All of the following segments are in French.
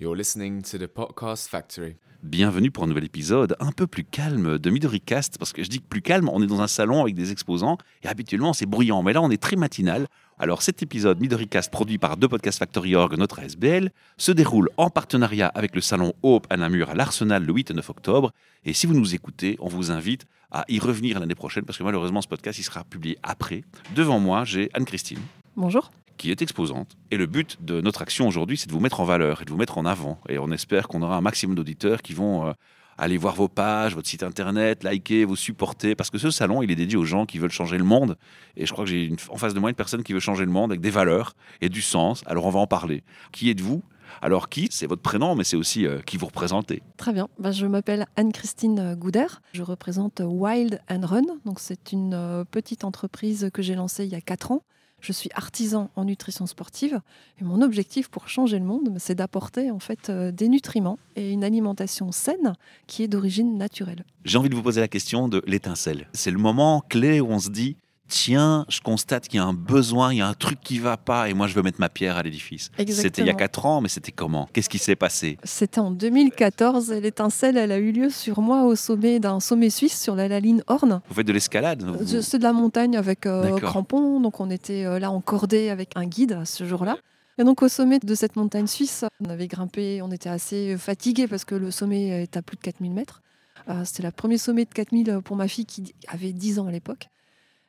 You're listening to the Podcast Factory. Bienvenue pour un nouvel épisode un peu plus calme de Midoricast, parce que je dis que plus calme, on est dans un salon avec des exposants, et habituellement c'est bruyant, mais là on est très matinal. Alors cet épisode Midoricast produit par deux Podcast Factory Org, notre SBL, se déroule en partenariat avec le salon Hope à Namur à l'Arsenal le 8 et 9 octobre, et si vous nous écoutez, on vous invite à y revenir l'année prochaine, parce que malheureusement ce podcast il sera publié après. Devant moi, j'ai Anne-Christine. Bonjour qui est exposante. Et le but de notre action aujourd'hui, c'est de vous mettre en valeur et de vous mettre en avant. Et on espère qu'on aura un maximum d'auditeurs qui vont euh, aller voir vos pages, votre site internet, liker, vous supporter. Parce que ce salon, il est dédié aux gens qui veulent changer le monde. Et je crois que j'ai en face de moi une personne qui veut changer le monde avec des valeurs et du sens. Alors on va en parler. Qui êtes-vous? Alors qui, c'est votre prénom, mais c'est aussi euh, qui vous représentez. Très bien. Bah, je m'appelle Anne-Christine Gouder. Je représente Wild and Run. Donc c'est une euh, petite entreprise que j'ai lancée il y a 4 ans je suis artisan en nutrition sportive et mon objectif pour changer le monde, c'est d'apporter en fait euh, des nutriments et une alimentation saine qui est d'origine naturelle. J'ai envie de vous poser la question de l'étincelle. C'est le moment clé où on se dit tiens, je constate qu'il y a un besoin, il y a un truc qui va pas, et moi je veux mettre ma pierre à l'édifice. C'était il y a 4 ans, mais c'était comment? Qu'est-ce qui s'est passé? C'était en 2014, l'étincelle, elle a eu lieu sur moi au sommet d'un sommet suisse sur la ligne Horn. Vous faites de l'escalade C'est de la montagne avec euh, crampons, donc on était euh, là en cordée avec un guide ce jour-là. Et donc au sommet de cette montagne suisse, on avait grimpé, on était assez fatigué parce que le sommet est à plus de 4000 mètres. Euh, c'était le premier sommet de 4000 pour ma fille qui avait 10 ans à l'époque.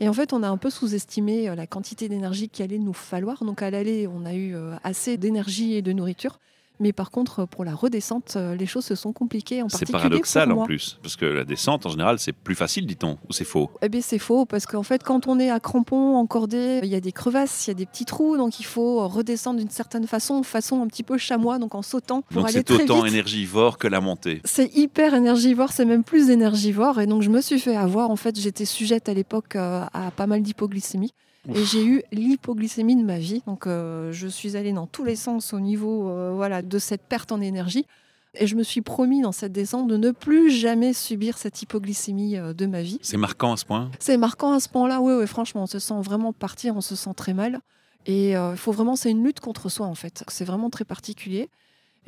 Et en fait, on a un peu sous-estimé euh, la quantité d'énergie qu'il allait nous falloir. Donc à l'aller, on a eu euh, assez d'énergie et de nourriture. Mais par contre, pour la redescente, euh, les choses se sont compliquées. C'est paradoxal en plus, parce que la descente, en général, c'est plus facile, dit-on, ou c'est faux? Eh bien, c'est faux, parce qu'en fait, quand on est à crampons, encordé, il y a des crevasses, il y a des petits trous, donc il faut redescendre d'une certaine façon, façon un petit peu chamois, donc en sautant pour donc c'est autant énergivore que la montée. C'est hyper énergivore, c'est même plus énergivore, et donc je me suis fait avoir. En fait, j'étais sujette à l'époque euh, à pas mal d'hypoglycémie. Et j'ai eu l'hypoglycémie de ma vie. Donc, euh, je suis allée dans tous les sens au niveau euh, voilà, de cette perte en énergie. Et je me suis promis dans cette descente de ne plus jamais subir cette hypoglycémie euh, de ma vie. C'est marquant à ce point C'est marquant à ce point-là, oui, oui, franchement, on se sent vraiment partir, on se sent très mal. Et il faut vraiment, c'est une lutte contre soi en fait. C'est vraiment très particulier.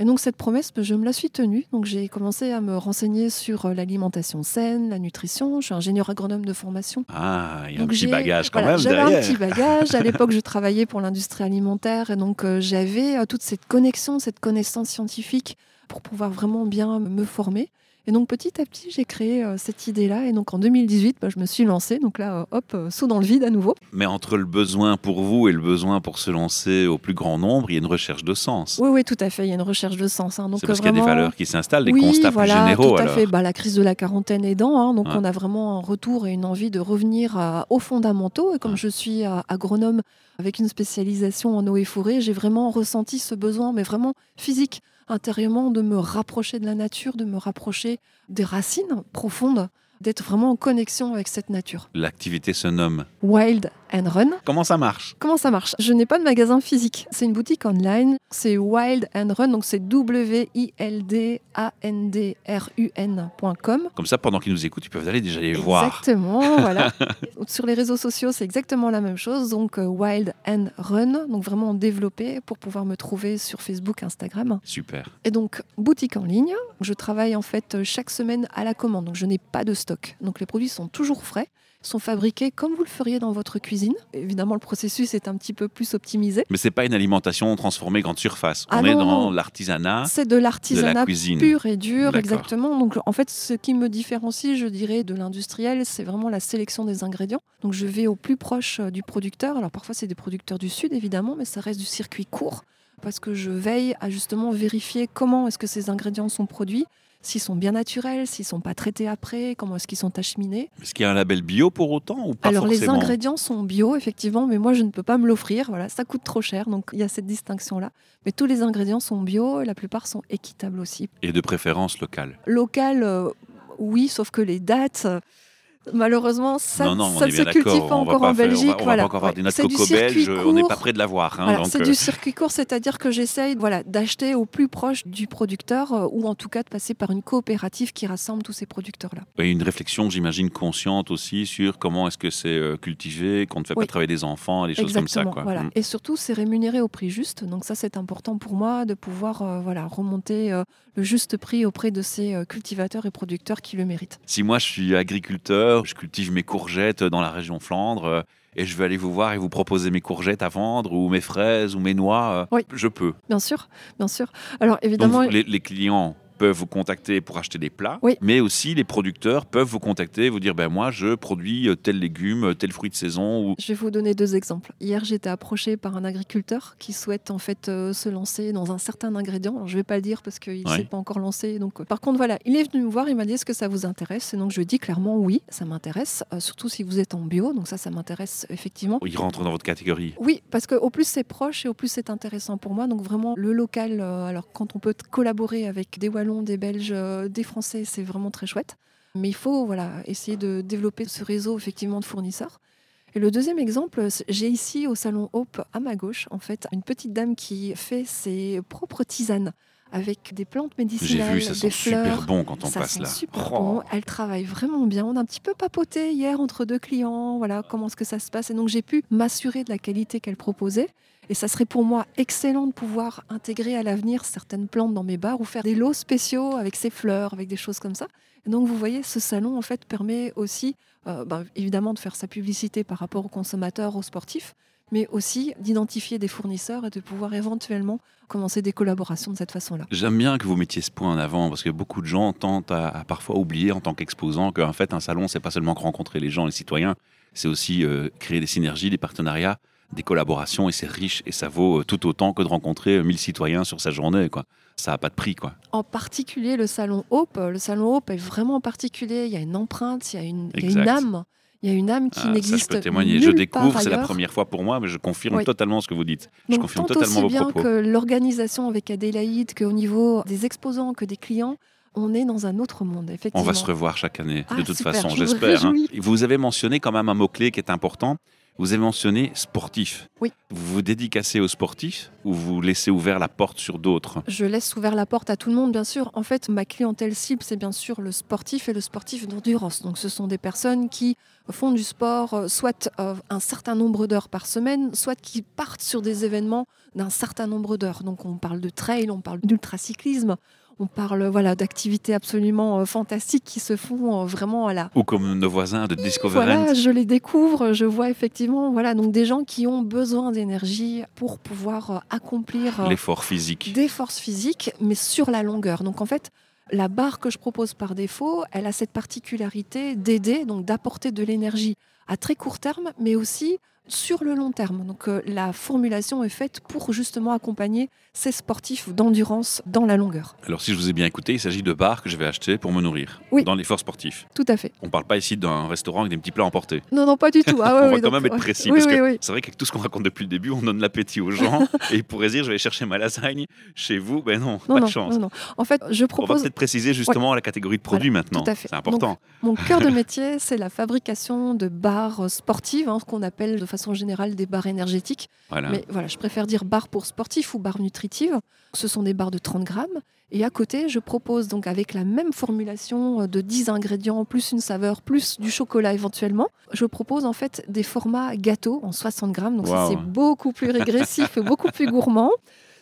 Et donc cette promesse, je me la suis tenue. Donc j'ai commencé à me renseigner sur euh, l'alimentation saine, la nutrition. Je suis ingénieur agronome de formation. Ah, il y a un petit bagage quand même J'avais un petit bagage. À l'époque, je travaillais pour l'industrie alimentaire et donc euh, j'avais euh, toute cette connexion, cette connaissance scientifique pour pouvoir vraiment bien me former. Et donc petit à petit, j'ai créé euh, cette idée-là. Et donc en 2018, bah, je me suis lancée. Donc là, euh, hop, euh, saut dans le vide à nouveau. Mais entre le besoin pour vous et le besoin pour se lancer au plus grand nombre, il y a une recherche de sens. Oui, oui, tout à fait. Il y a une recherche de sens. Hein. C'est parce qu'il y a des valeurs qui s'installent, des oui, constats voilà, plus généraux. Tout à fait. Bah, la crise de la quarantaine aidant. Hein. donc on a vraiment un retour et une envie de revenir aux fondamentaux. Et comme je suis agronome avec une spécialisation en eau et forêt, j'ai vraiment ressenti ce besoin, mais vraiment physique intérieurement de me rapprocher de la nature, de me rapprocher des racines profondes d'être vraiment en connexion avec cette nature. L'activité se nomme Wild and Run. Comment ça marche? Comment ça marche? Je n'ai pas de magasin physique. C'est une boutique online. C'est Wild and Run, donc c'est W-I-L-D-A-N-D-R-U-N.com. Comme ça, pendant qu'ils nous écoutent, ils peuvent aller déjà les voir. Exactement, voilà. Sur les réseaux sociaux, c'est exactement la même chose. Donc euh, Wild and Run, donc vraiment développé pour pouvoir me trouver sur Facebook, Instagram. Super. Et donc boutique en ligne. Je travaille en fait chaque semaine à la commande, donc je n'ai pas de stock donc les produits sont toujours frais, sont fabriqués comme vous le feriez dans votre cuisine. Évidemment, le processus est un petit peu plus optimisé. Mais c'est pas une alimentation transformée grande surface. On ah est dans l'artisanat. C'est de l'artisanat pur et dur, exactement. Donc en fait, ce qui me différencie, je dirais, de l'industriel, c'est vraiment la sélection des ingrédients. Donc je vais au plus proche euh, du producteur. Alors parfois, c'est des producteurs du sud, évidemment, mais ça reste du circuit court parce que je veille à justement vérifier comment est-ce que ces ingrédients sont produits, s'ils sont bien naturels, s'ils sont pas traités après, comment est-ce qu'ils sont acheminés? Est-ce qu'il y a un label bio pour autant ou pas Alors les ingrédients sont bio effectivement, mais moi je ne peux pas me l'offrir. Voilà, ça coûte trop cher, donc il y a cette distinction là. Mais tous les ingrédients sont bio, et la plupart sont équitables aussi. Et de préférence locale. Local, euh, oui, sauf que les dates Malheureusement, ça, non, non, ça ne se cultive pas encore en Belgique. On va, pas encore avoir des notes coco belges, on n'est pas près de l'avoir. Hein, c'est du circuit court, c'est-à-dire que j'essaye voilà, d'acheter au plus proche du producteur ou en tout cas de passer par une coopérative qui rassemble tous ces producteurs-là. Et une réflexion, j'imagine, consciente aussi sur comment est-ce que c'est cultivé, qu'on ne fait pas travailler des enfants, des choses comme ça. Quoi. Voilà. Mm. Et surtout, c'est rémunéré au prix juste. Donc ça, c'est important pour moi de pouvoir voilà, remonter le juste prix auprès de ces cultivateurs et producteurs qui le méritent. Si moi, je suis agriculteur, je cultive mes courgettes dans la région Flandre, et je vais aller vous voir et vous proposer mes courgettes à vendre ou mes fraises ou mes noix, oui. je peux. Bien sûr, bien sûr. Alors évidemment, Donc, les, les clients peuvent vous contacter pour acheter des plats, oui. mais aussi les producteurs peuvent vous contacter, vous dire ben moi je produis euh, tel légume, euh, tel fruit de saison. Ou... Je vais vous donner deux exemples. Hier j'étais approché par un agriculteur qui souhaite en fait euh, se lancer dans un certain ingrédient. Alors, je vais pas le dire parce qu'il ne s'est pas encore lancé. Donc par contre voilà, il est venu me voir, il m'a dit est-ce que ça vous intéresse? Et donc je lui dit clairement oui, ça m'intéresse, surtout si vous êtes en bio. Donc ça ça m'intéresse effectivement. Il rentre dans votre catégorie. Oui, parce qu'au plus c'est proche et au plus c'est intéressant pour moi. Donc vraiment le local. alors quand on peut collaborer avec des wallons des Belges, des Français, c'est vraiment très chouette. Mais il faut voilà, essayer de développer ce réseau effectivement de fournisseurs. Et le deuxième exemple, j'ai ici au salon Hope à ma gauche, en fait, une petite dame qui fait ses propres tisanes avec des plantes médicinales, vu, ça des sent fleurs. super bon quand on ça passe sent là. Super Oh. bon. Elle travaille vraiment bien. On a un petit peu papoté hier entre deux clients. Voilà comment est-ce que ça se passe. Et donc j'ai pu m'assurer de la qualité qu'elle proposait. Et ça serait pour moi excellent de pouvoir intégrer à l'avenir certaines plantes dans mes bars ou faire des lots spéciaux avec ces fleurs, avec des choses comme ça. Et donc vous voyez, ce salon en fait permet aussi, euh, ben, évidemment, de faire sa publicité par rapport aux consommateurs, aux sportifs, mais aussi d'identifier des fournisseurs et de pouvoir éventuellement commencer des collaborations de cette façon-là. J'aime bien que vous mettiez ce point en avant parce que beaucoup de gens tentent à, parfois oublier en tant qu'exposant qu'en fait un salon c'est pas seulement rencontrer les gens, les citoyens, c'est aussi euh, créer des synergies, des partenariats, des collaborations et c'est riche et ça vaut euh, tout autant que de rencontrer 1000 citoyens sur sa journée quoi. Ça n'a pas de prix quoi. En particulier le salon Hope, le salon Hope est vraiment particulier, il y a une empreinte, il y a une, il y a une âme. Il y a une âme qui Ah, ça, n'existe je peux témoigner. nulle Je découvre, c'est la première fois pour moi, mais je confirme Oui. totalement ce que vous dites. je confirme tant totalement aussi vos bien propos. que l'organisation avec Adélaïde, qu'au niveau des exposants, que des clients, on est dans un autre monde, On effectivement. va se revoir chaque année, Ah, de toute super, façon, je j'espère. hein. Vous avez mentionné quand même un mot-clé qui est important. Vous avez mentionné sportif. Oui. Vous vous dédicacez aux sportifs ou vous laissez ouvert la porte sur d'autres? Je laisse ouvert la porte à tout le monde, bien sûr. En fait, ma clientèle cible, c'est bien sûr le sportif et le sportif d'endurance. Donc, ce sont des personnes qui font du sport, euh, soit euh, un certain nombre d'heures par semaine, soit qui partent sur des événements d'un certain nombre d'heures. Donc, on parle de trail, on parle d'ultracyclisme, on parle voilà d'activités absolument euh, fantastiques qui se font euh, vraiment à la Ou comme nos voisins de Discoverend voilà, je les découvre, je vois effectivement voilà donc des gens qui ont besoin d'énergie pour pouvoir euh, accomplir l'effort physique. des forces physiques, mais sur la longueur. Donc en fait, la barre que je propose par défaut, elle a cette particularité d'aider, donc d'apporter de l'énergie à très court terme, mais aussi sur le long terme. Donc euh, la formulation est faite pour justement accompagner ces sportifs d'endurance dans la longueur. Alors si je vous ai bien écouté, il s'agit de bars que je vais acheter pour me nourrir Oui. dans l'effort sportif. Tout à fait. On ne parle pas ici d'un restaurant avec des petits plats emportés. Non, non, pas du tout. Ah, ouais, on va quand donc, même être précis parce oui, que c'est vrai qu'avec tout ce qu'on raconte depuis le début, on donne l'appétit aux gens et ils pourraient dire je vais chercher ma lasagne chez vous. Ben non, Non, pas non, de chance. non, non. En fait, je On va propose peut-être préciser justement la catégorie de produits maintenant. tout à fait. C'est important. Mon cœur de métier, c'est la fabrication de barres sportives, hein, qu'on appelle de façon générale des barres énergétiques. Voilà. Mais voilà, je préfère dire barres pour sportifs ou barres nutritives. Ce sont des barres de 30 grammes. Et à côté, je propose donc avec la même formulation de 10 ingrédients, plus une saveur, plus du chocolat éventuellement, je propose en fait des formats gâteaux en 60 grammes. Donc ça, c'est beaucoup plus régressif et beaucoup plus gourmand.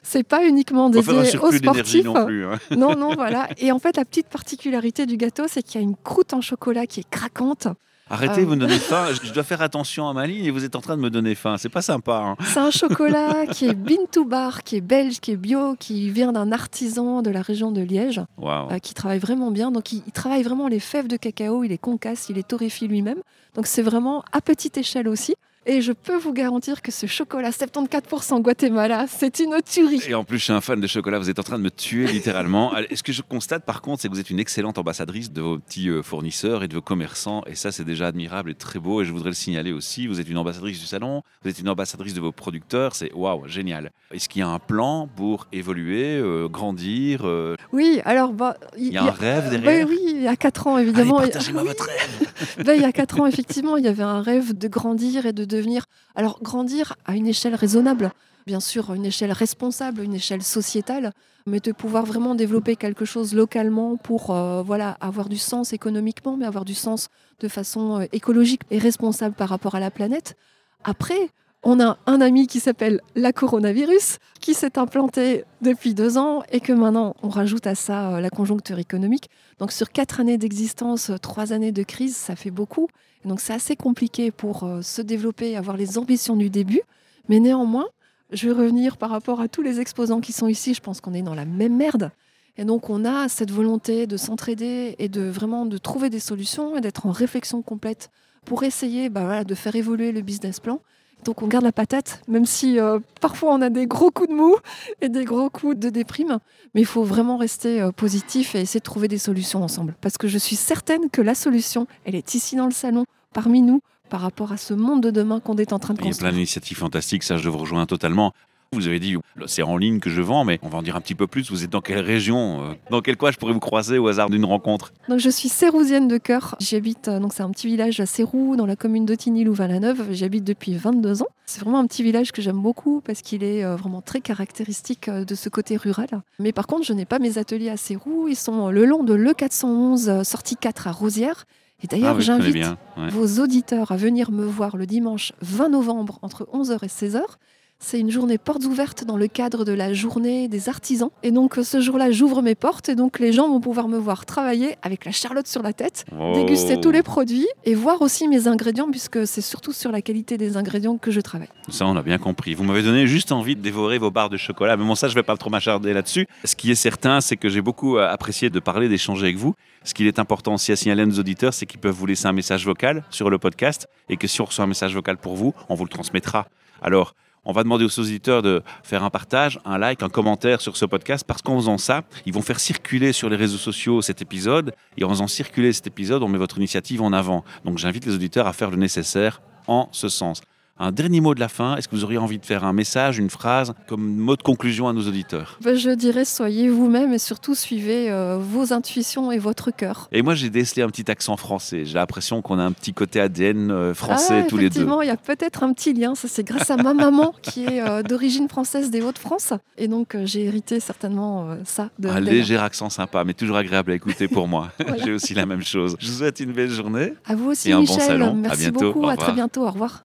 C'est pas uniquement un dédié aux sportifs. non plus. hein. Non, non, voilà. Et en fait, la petite particularité du gâteau, c'est qu'il y a une croûte en chocolat qui est craquante. Arrêtez, Euh. vous me donnez faim. Je dois faire attention à ma ligne et vous êtes en train de me donner faim. C'est pas sympa. hein. C'est un chocolat qui est bean to bar, qui est belge, qui est bio, qui vient d'un artisan de la région de Liège, euh, qui travaille vraiment bien. Donc, il, il travaille vraiment les fèves de cacao, il les concasse, il les torréfie lui-même. Donc, c'est vraiment à petite échelle aussi. Et je peux vous garantir que ce chocolat 74% Guatemala, c'est une tuerie. Et en plus, je suis un fan de chocolat. Vous êtes en train de me tuer littéralement. Ce que je constate par contre, c'est que vous êtes une excellente ambassadrice de vos petits euh, fournisseurs et de vos commerçants. Et ça, c'est déjà admirable et très beau. Et je voudrais le signaler aussi. Vous êtes une ambassadrice du salon, vous êtes une ambassadrice de vos producteurs. C'est waouh, génial. Est-ce qu'il y a un plan pour évoluer, euh, grandir euh? Oui, alors bah, il y, a un rêve derrière? oui, il y a 4 ans évidemment. partagez-moi votre rêve. Ben, il y a 4 ans, effectivement, il y avait un rêve de grandir et de devenir. Alors, grandir à une échelle raisonnable, bien sûr, une échelle responsable, une échelle sociétale, mais de pouvoir vraiment développer quelque chose localement pour euh, voilà, avoir du sens économiquement, mais avoir du sens de façon euh, écologique et responsable par rapport à la planète. Après, on a un ami qui s'appelle la coronavirus, qui s'est implanté depuis deux ans et que maintenant on rajoute à ça euh, la conjoncture économique. Donc sur quatre années d'existence, trois années de crise, ça fait beaucoup. Donc c'est assez compliqué pour euh, se développer, avoir les ambitions du début. Mais néanmoins, je vais revenir par rapport à tous les exposants qui sont ici. Je pense qu'on est dans la même merde. Et donc on a cette volonté de s'entraider et de vraiment de trouver des solutions et d'être en réflexion complète pour essayer bah, de faire évoluer le business plan. Donc on garde la patate, même si euh, parfois on a des gros coups de mou et des gros coups de déprime. Mais il faut vraiment rester euh, positif et essayer de trouver des solutions ensemble. Parce que je suis certaine que la solution, elle est ici dans le salon, parmi nous, par rapport à ce monde de demain qu'on est en train de construire. Il y a plein d'initiatives fantastiques, ça je vous rejoins totalement. Vous avez dit, c'est en ligne que je vends, mais on va en dire un petit peu plus. Vous êtes dans quelle région euh, Dans quel coin je pourrais vous croiser au hasard d'une rencontre? Donc, je suis sérousienne de cœur. J'habite, euh, donc c'est un petit village à Sérou, dans la commune d'Otigny-Louvain-la-Neuve. J'habite depuis 22 ans. C'est vraiment un petit village que j'aime beaucoup parce qu'il est euh, vraiment très caractéristique de ce côté rural. Mais par contre, je n'ai pas mes ateliers à Sérou. Ils sont le long de l'E411, sortie 4 à Rosière. Et d'ailleurs, ah j'invite vos auditeurs à venir me voir le dimanche 20 novembre entre 11h et 16h. C'est une journée portes ouvertes dans le cadre de la journée des artisans. Et donc ce jour-là, j'ouvre mes portes et donc les gens vont pouvoir me voir travailler avec la charlotte sur la tête, oh. déguster tous les produits et voir aussi mes ingrédients puisque c'est surtout sur la qualité des ingrédients que je travaille. Ça, on a bien compris. Vous m'avez donné juste envie de dévorer vos barres de chocolat. Mais bon, ça, je ne vais pas trop m'acharder là-dessus. Ce qui est certain, c'est que j'ai beaucoup euh, apprécié de parler, d'échanger avec vous. Ce qu'il est important aussi à signaler à nos auditeurs, c'est qu'ils peuvent vous laisser un message vocal sur le podcast et que si on reçoit un message vocal pour vous, on vous le transmettra. Alors, on va demander aux auditeurs de faire un partage, un like, un commentaire sur ce podcast parce qu'en faisant ça, ils vont faire circuler sur les réseaux sociaux cet épisode et en faisant circuler cet épisode, on met votre initiative en avant. Donc j'invite les auditeurs à faire le nécessaire en ce sens. Un dernier mot de la fin, est-ce que vous auriez envie de faire un message, une phrase comme mot de conclusion à nos auditeurs? Ben, Je dirais soyez vous-même et surtout suivez euh, vos intuitions et votre cœur. Et moi j'ai décelé un petit accent français. J'ai l'impression qu'on a un petit côté ADN euh, français ah, tous les deux. Effectivement, il y a peut-être un petit lien. Ça c'est grâce à ma maman qui est euh, d'origine française des Hauts-de-France. Et donc j'ai hérité certainement ça. De, un léger accent sympa, mais toujours agréable à écouter pour moi. j'ai aussi la même chose. Je vous souhaite une belle journée. À vous aussi, et un Michel. Bon salon. Merci à bientôt. beaucoup. À très bientôt. Au revoir.